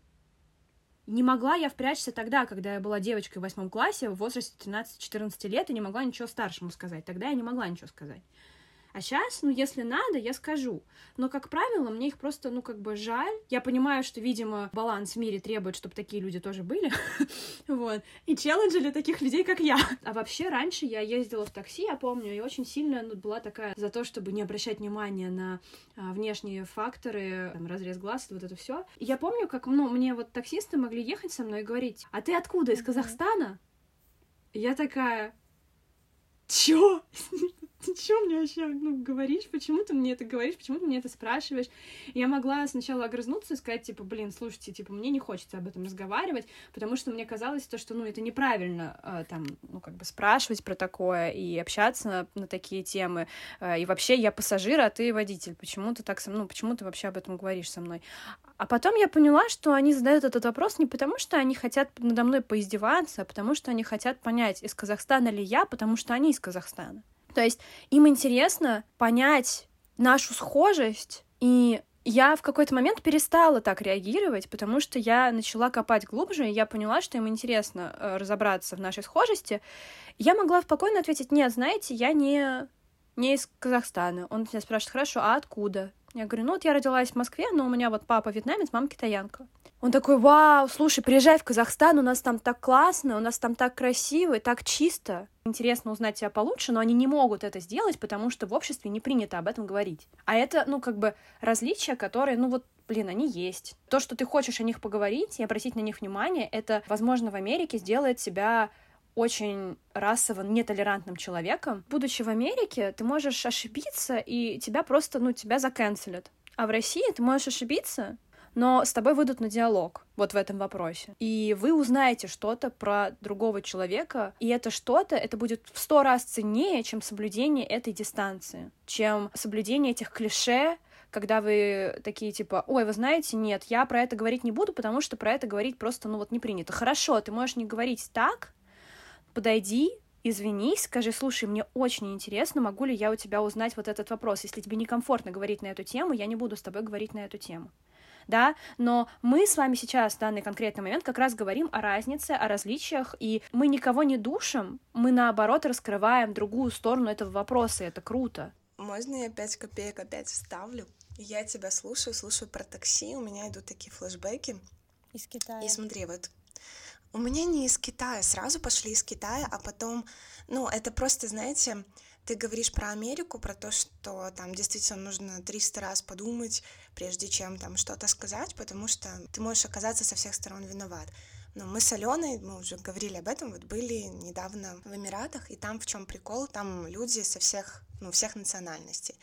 Не могла я впрячься тогда, когда я была девочкой в восьмом классе в возрасте 13-14 лет и не могла ничего старшему сказать. Тогда я не могла ничего сказать. А сейчас, ну, если надо, я скажу. Но, как правило, мне их просто, ну, как бы жаль. Я понимаю, что, видимо, баланс в мире требует, чтобы такие люди тоже были. (laughs) вот. И челленджи для таких людей, как я. А вообще, раньше я ездила в такси, я помню, и очень сильно ну, была такая за то, чтобы не обращать внимания на а, внешние факторы, там, разрез глаз, вот это все. И я помню, как, ну, мне вот таксисты могли ехать со мной и говорить, а ты откуда, из Казахстана? Я такая, чё? (laughs) (laughs) ты чё мне вообще ну, говоришь, почему ты мне это говоришь, почему ты мне это спрашиваешь? я могла сначала огрызнуться и сказать, типа, блин, слушайте, типа, мне не хочется об этом разговаривать, потому что мне казалось то, что, ну, это неправильно, э, там, ну, как бы спрашивать про такое и общаться на, на такие темы, э, и вообще я пассажир, а ты водитель, почему ты так со мной, ну, почему ты вообще об этом говоришь со мной? А потом я поняла, что они задают этот вопрос не потому, что они хотят надо мной поиздеваться, а потому что они хотят понять, из Казахстана ли я, потому что они из Казахстана. То есть им интересно понять нашу схожесть, и я в какой-то момент перестала так реагировать, потому что я начала копать глубже, и я поняла, что им интересно э, разобраться в нашей схожести. Я могла спокойно ответить, нет, знаете, я не, не из Казахстана. Он меня спрашивает, хорошо, а откуда? Я говорю, ну вот я родилась в Москве, но у меня вот папа вьетнамец, мама китаянка. Он такой, вау, слушай, приезжай в Казахстан, у нас там так классно, у нас там так красиво и так чисто. Интересно узнать тебя получше, но они не могут это сделать, потому что в обществе не принято об этом говорить. А это, ну, как бы различия, которые, ну, вот блин, они есть. То, что ты хочешь о них поговорить и обратить на них внимание, это, возможно, в Америке сделает тебя очень расово нетолерантным человеком. Будучи в Америке, ты можешь ошибиться, и тебя просто, ну, тебя заканцелят. А в России ты можешь ошибиться, но с тобой выйдут на диалог вот в этом вопросе. И вы узнаете что-то про другого человека, и это что-то, это будет в сто раз ценнее, чем соблюдение этой дистанции, чем соблюдение этих клише, когда вы такие типа, ой, вы знаете, нет, я про это говорить не буду, потому что про это говорить просто, ну вот не принято. Хорошо, ты можешь не говорить так, подойди, извинись, скажи, слушай, мне очень интересно, могу ли я у тебя узнать вот этот вопрос. Если тебе некомфортно говорить на эту тему, я не буду с тобой говорить на эту тему. Да, но мы с вами сейчас в данный конкретный момент как раз говорим о разнице, о различиях, и мы никого не душим, мы наоборот раскрываем другую сторону этого вопроса, и это круто. Можно я пять копеек опять вставлю? Я тебя слушаю, слушаю про такси, у меня идут такие флешбеки. Из Китая. И смотри, вот у меня не из Китая, сразу пошли из Китая, а потом, ну, это просто, знаете, ты говоришь про Америку, про то, что там действительно нужно 300 раз подумать, прежде чем там что-то сказать, потому что ты можешь оказаться со всех сторон виноват. Но мы с Аленой, мы уже говорили об этом, вот были недавно в Эмиратах, и там в чем прикол, там люди со всех, ну, всех национальностей.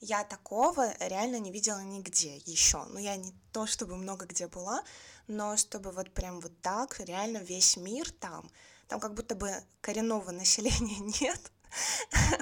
Я такого реально не видела нигде еще. Ну, я не то, чтобы много где была, но чтобы вот прям вот так, реально весь мир там, там как будто бы коренного населения (laughs) нет,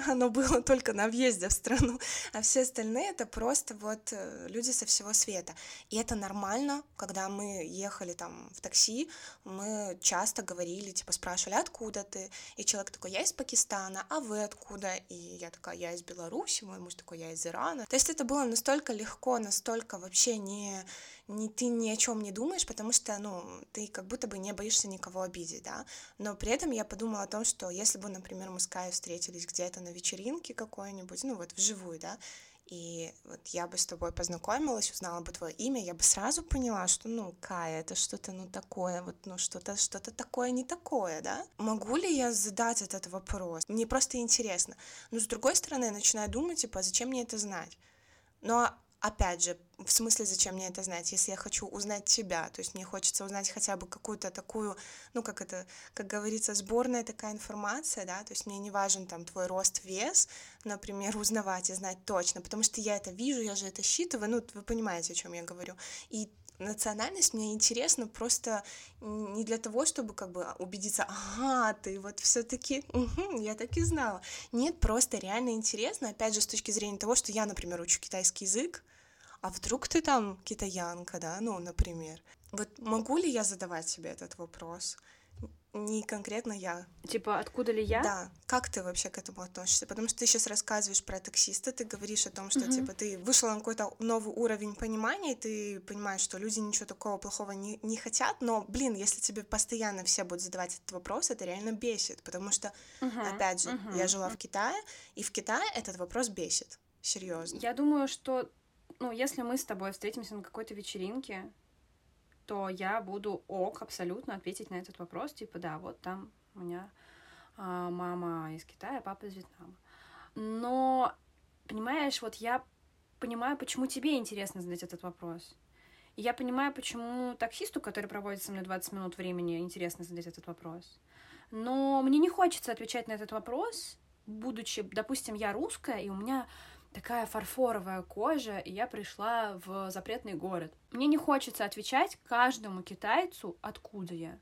оно было только на въезде в страну, а все остальные это просто вот э, люди со всего света. И это нормально, когда мы ехали там в такси, мы часто говорили, типа спрашивали, откуда ты? И человек такой, я из Пакистана, а вы откуда? И я такая, я из Беларуси, мой муж такой, я из Ирана. То есть это было настолько легко, настолько вообще не не, ты ни о чем не думаешь, потому что, ну, ты как будто бы не боишься никого обидеть, да, но при этом я подумала о том, что если бы, например, мы с Кай встретились где-то на вечеринке какой-нибудь, ну, вот вживую, да, и вот я бы с тобой познакомилась, узнала бы твое имя, я бы сразу поняла, что, ну, Кая, это что-то, ну, такое, вот, ну, что-то, что-то такое, не такое, да? Могу ли я задать этот вопрос? Мне просто интересно. Но, с другой стороны, я начинаю думать, типа, а зачем мне это знать? Но опять же, в смысле, зачем мне это знать, если я хочу узнать тебя, то есть мне хочется узнать хотя бы какую-то такую, ну, как это, как говорится, сборная такая информация, да, то есть мне не важен там твой рост, вес, например, узнавать и знать точно, потому что я это вижу, я же это считываю, ну, вы понимаете, о чем я говорю, и национальность мне интересна просто не для того, чтобы как бы убедиться, ага, ты вот все-таки, угу, я так и знала. Нет, просто реально интересно, опять же, с точки зрения того, что я, например, учу китайский язык, а вдруг ты там китаянка, да, ну, например. Вот могу ли я задавать себе этот вопрос? Не конкретно я. Типа, откуда ли я? Да. Как ты вообще к этому относишься? Потому что ты сейчас рассказываешь про таксиста, ты говоришь о том, что, mm-hmm. типа, ты вышла на какой-то новый уровень понимания, и ты понимаешь, что люди ничего такого плохого не, не хотят, но, блин, если тебе постоянно все будут задавать этот вопрос, это реально бесит, потому что, mm-hmm. опять же, mm-hmm. я жила в Китае, и в Китае этот вопрос бесит. Серьезно. Я думаю, что ну, если мы с тобой встретимся на какой-то вечеринке, то я буду ок абсолютно ответить на этот вопрос, типа, да, вот там у меня а, мама из Китая, папа из Вьетнама. Но, понимаешь, вот я понимаю, почему тебе интересно задать этот вопрос. И я понимаю, почему таксисту, который проводит со мной 20 минут времени, интересно задать этот вопрос. Но мне не хочется отвечать на этот вопрос, будучи, допустим, я русская, и у меня такая фарфоровая кожа, и я пришла в запретный город. Мне не хочется отвечать каждому китайцу, откуда я.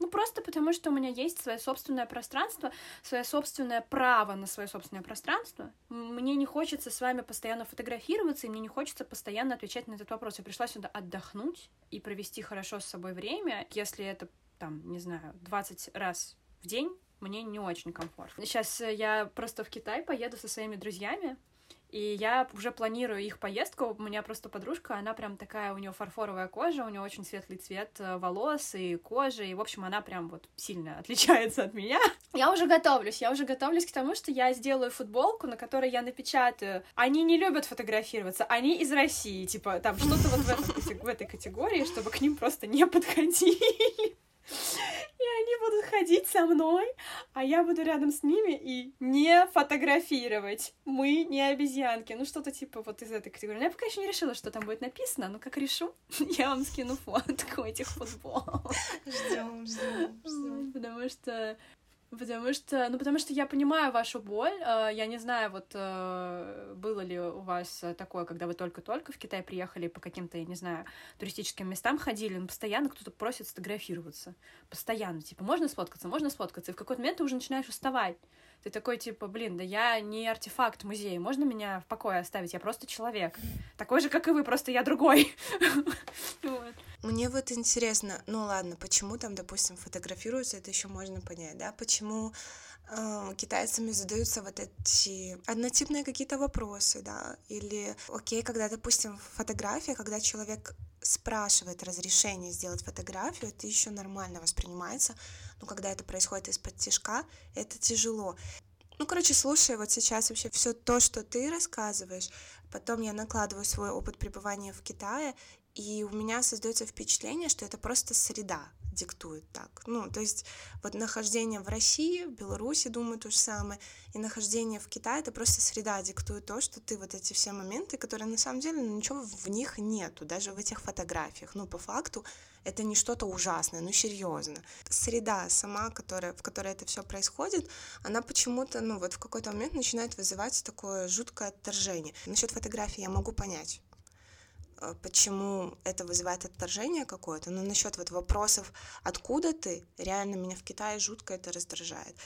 Ну, просто потому, что у меня есть свое собственное пространство, свое собственное право на свое собственное пространство. Мне не хочется с вами постоянно фотографироваться, и мне не хочется постоянно отвечать на этот вопрос. Я пришла сюда отдохнуть и провести хорошо с собой время. Если это, там, не знаю, 20 раз в день, мне не очень комфортно. Сейчас я просто в Китай поеду со своими друзьями, и я уже планирую их поездку. У меня просто подружка, она прям такая, у нее фарфоровая кожа, у нее очень светлый цвет э, волос и кожи, и, в общем, она прям вот сильно (laughs) отличается от меня. Я уже готовлюсь, я уже готовлюсь к тому, что я сделаю футболку, на которой я напечатаю. Они не любят фотографироваться, они из России, типа, там что-то вот в, этой категории, чтобы к ним просто не подходили. И они будут ходить со мной, а я буду рядом с ними и не фотографировать. Мы не обезьянки. Ну, что-то типа вот из этой категории. Но я пока еще не решила, что там будет написано, но как решу, (laughs) я вам скину фотку этих футболок. Ждем, ждем, ждем. Потому что Потому что, ну, потому что я понимаю вашу боль. Э, я не знаю, вот э, было ли у вас такое, когда вы только-только в Китай приехали по каким-то, я не знаю, туристическим местам ходили, но постоянно кто-то просит сфотографироваться. Постоянно. Типа, можно сфоткаться, можно сфоткаться. И в какой-то момент ты уже начинаешь уставать. Ты такой, типа, блин, да я не артефакт музея, можно меня в покое оставить? Я просто человек. Такой же, как и вы, просто я другой. (laughs) Мне вот интересно, ну ладно, почему там, допустим, фотографируются, это еще можно понять, да? Почему э, китайцами задаются вот эти однотипные какие-то вопросы, да? Или, окей, когда, допустим, фотография, когда человек спрашивает разрешение сделать фотографию, это еще нормально воспринимается, но когда это происходит из-под тяжка, это тяжело. Ну, короче, слушай, вот сейчас вообще все то, что ты рассказываешь, потом я накладываю свой опыт пребывания в Китае, и у меня создается впечатление, что это просто среда диктует так. Ну, то есть вот нахождение в России, в Беларуси, думаю, то же самое, и нахождение в Китае, это просто среда диктует то, что ты вот эти все моменты, которые на самом деле ну, ничего в них нету, даже в этих фотографиях. Ну, по факту, это не что-то ужасное, ну, серьезно. Среда сама, которая, в которой это все происходит, она почему-то, ну, вот в какой-то момент начинает вызывать такое жуткое отторжение. Насчет фотографии я могу понять. Э, почему это вызывает отторжение какое-то, но насчет вот вопросов, откуда ты, реально меня в Китае жутко это раздражает.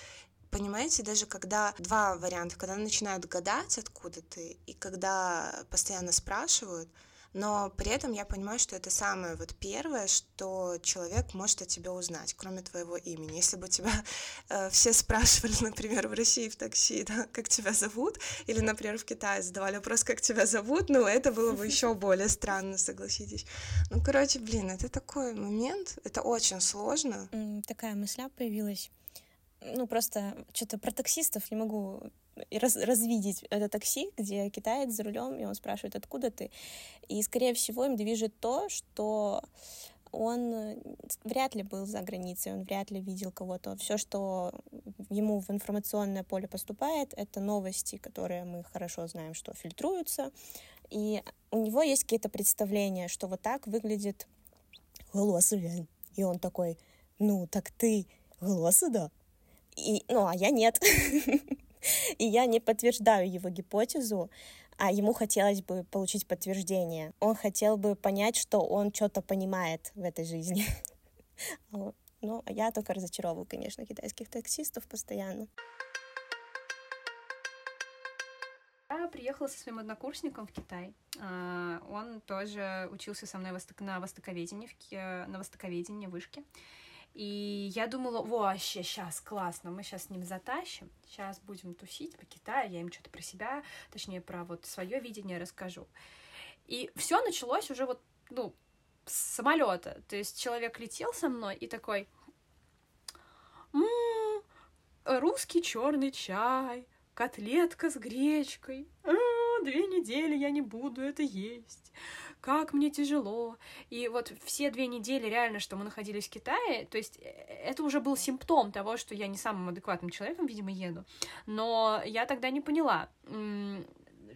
Понимаете, даже когда два варианта, когда начинают гадать, откуда ты, и когда постоянно спрашивают, но при этом я понимаю, что это самое вот первое, что человек может о тебе узнать, кроме твоего имени. Если бы тебя (laughs) э, все спрашивали, (laughs) например, в России в такси, да, как тебя зовут, или, например, в Китае задавали вопрос, как тебя зовут, ну, это было бы еще (laughs) более странно, согласитесь. Ну, короче, блин, это такой момент, это очень сложно. Такая мысля появилась. Ну, просто что-то про таксистов не могу раз, развидеть это такси, где китаец за рулем, и он спрашивает, откуда ты. И, скорее всего, им движет то, что он вряд ли был за границей, он вряд ли видел кого-то. Все, что ему в информационное поле поступает, это новости, которые мы хорошо знаем, что фильтруются. И у него есть какие-то представления, что вот так выглядит голос И он такой, ну, так ты голос, да? И, ну, а я нет. (laughs) (laughs) И я не подтверждаю его гипотезу, а ему хотелось бы получить подтверждение. Он хотел бы понять, что он что-то понимает в этой жизни. (laughs) Ну, а я только разочаровываю, конечно, китайских таксистов постоянно. Я приехала со своим однокурсником в Китай. А, он тоже учился со мной на востоковедении, на востоковедении вышке. И я думала, вообще, сейчас классно, мы сейчас с ним затащим, сейчас будем тусить по Китаю, я им что-то про себя, точнее, про вот свое видение расскажу. И все началось уже вот, ну, с самолета. То есть человек летел со мной и такой, м-м, русский черный чай, котлетка с гречкой. А, две недели я не буду это есть как мне тяжело. И вот все две недели реально, что мы находились в Китае, то есть э, это уже был симптом того, что я не самым адекватным человеком, видимо, еду. Но я тогда не поняла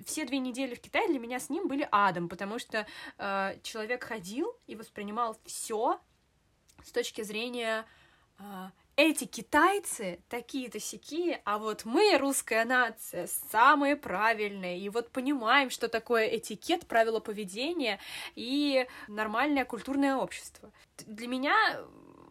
все две недели в Китае для меня с ним были адом, потому что э, человек ходил и воспринимал все с точки зрения э, эти китайцы такие-то сякие, а вот мы, русская нация, самые правильные, и вот понимаем, что такое этикет, правила поведения и нормальное культурное общество. Для меня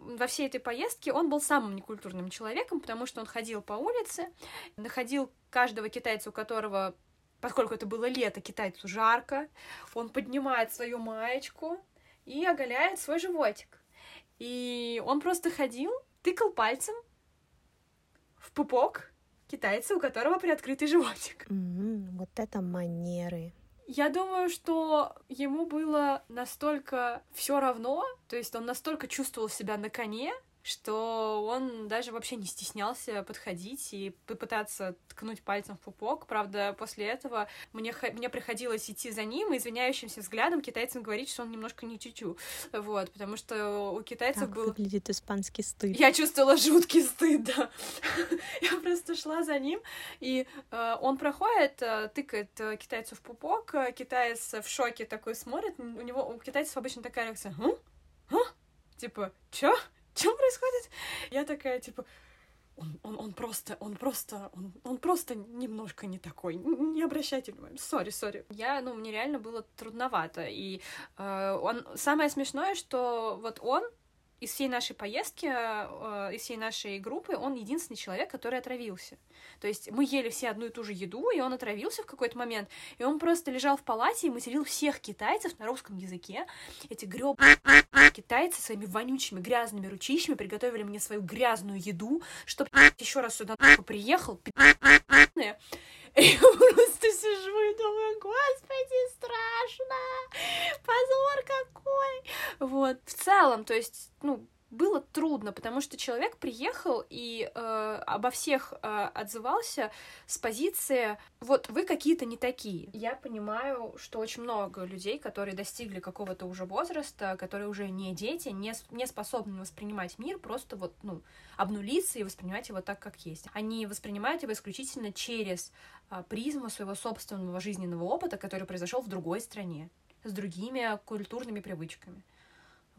во всей этой поездке он был самым некультурным человеком, потому что он ходил по улице, находил каждого китайца, у которого, поскольку это было лето, китайцу жарко, он поднимает свою маечку и оголяет свой животик. И он просто ходил тыкал пальцем в пупок китайца, у которого приоткрытый животик. Mm-hmm, вот это манеры. Я думаю, что ему было настолько все равно, то есть он настолько чувствовал себя на коне, что он даже вообще не стеснялся подходить и попытаться ткнуть пальцем в пупок. Правда, после этого мне, мне приходилось идти за ним и извиняющимся взглядом китайцам говорить, что он немножко не чучу. Вот, потому что у китайцев так был... выглядит испанский стыд. Я чувствовала жуткий стыд, да. (laughs) Я просто шла за ним, и э, он проходит, э, тыкает э, китайцу в пупок, китаец в шоке такой смотрит, у него, у китайцев обычно такая реакция, а? А? типа, чё? Что происходит? Я такая, типа, он, он, он просто, он просто, он, он просто немножко не такой. Не обращайте внимания. Сори, сори. Я, ну, мне реально было трудновато. И э, он... Самое смешное, что вот он из всей нашей поездки, э, из всей нашей группы, он единственный человек, который отравился. То есть мы ели все одну и ту же еду, и он отравился в какой-то момент, и он просто лежал в палате и материл всех китайцев на русском языке. Эти греб (laughs) китайцы своими вонючими грязными ручищами приготовили мне свою грязную еду, чтобы (laughs) еще раз сюда приехал, и я просто сижу и думаю, господи, страшно, позор какой. Вот, в целом, то есть, ну, было трудно, потому что человек приехал и э, обо всех э, отзывался с позиции вот вы какие-то не такие. Я понимаю, что очень много людей, которые достигли какого-то уже возраста, которые уже не дети, не, не способны воспринимать мир, просто вот, ну, обнулиться и воспринимать его так, как есть. Они воспринимают его исключительно через э, призму своего собственного жизненного опыта, который произошел в другой стране, с другими культурными привычками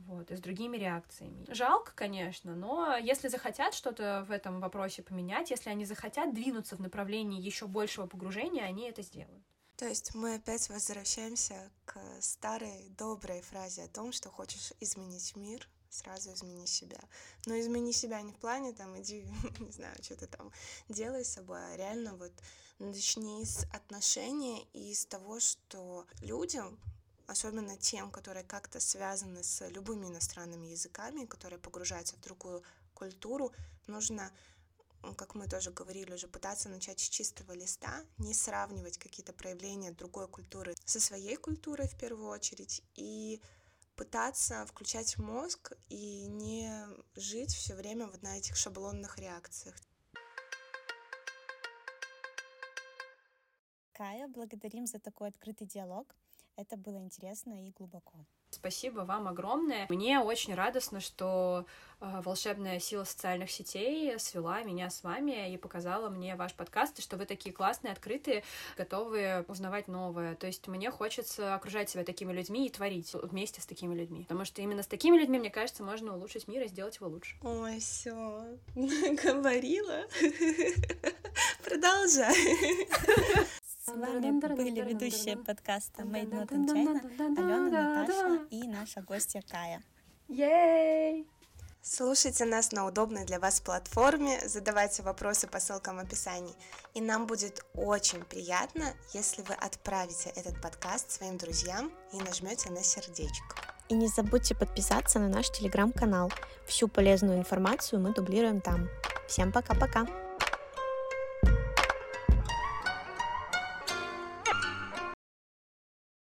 вот, и с другими реакциями. Жалко, конечно, но если захотят что-то в этом вопросе поменять, если они захотят двинуться в направлении еще большего погружения, они это сделают. То есть мы опять возвращаемся к старой доброй фразе о том, что хочешь изменить мир, сразу измени себя. Но измени себя не в плане там иди, (laughs) не знаю, что ты там делай с собой, а реально вот начни с отношения и с того, что людям особенно тем, которые как-то связаны с любыми иностранными языками, которые погружаются в другую культуру, нужно как мы тоже говорили уже, пытаться начать с чистого листа, не сравнивать какие-то проявления другой культуры со своей культурой в первую очередь, и пытаться включать мозг и не жить все время вот на этих шаблонных реакциях. Кая, благодарим за такой открытый диалог. Это было интересно и глубоко. Спасибо вам огромное. Мне очень радостно, что э, волшебная сила социальных сетей свела меня с вами и показала мне ваш подкаст, и что вы такие классные, открытые, готовые узнавать новое. То есть мне хочется окружать себя такими людьми и творить вместе с такими людьми. Потому что именно с такими людьми, мне кажется, можно улучшить мир и сделать его лучше. Ой, все, (laughs) говорила. (laughs) Продолжай. (laughs) С вами были ведущие подкаста Made Not in China, Алена, Наташа и наша гостья Кая. Ей! Слушайте нас на удобной для вас платформе, задавайте вопросы по ссылкам в описании. И нам будет очень приятно, если вы отправите этот подкаст своим друзьям и нажмете на сердечко. И не забудьте подписаться на наш телеграм-канал. Всю полезную информацию мы дублируем там. Всем пока-пока!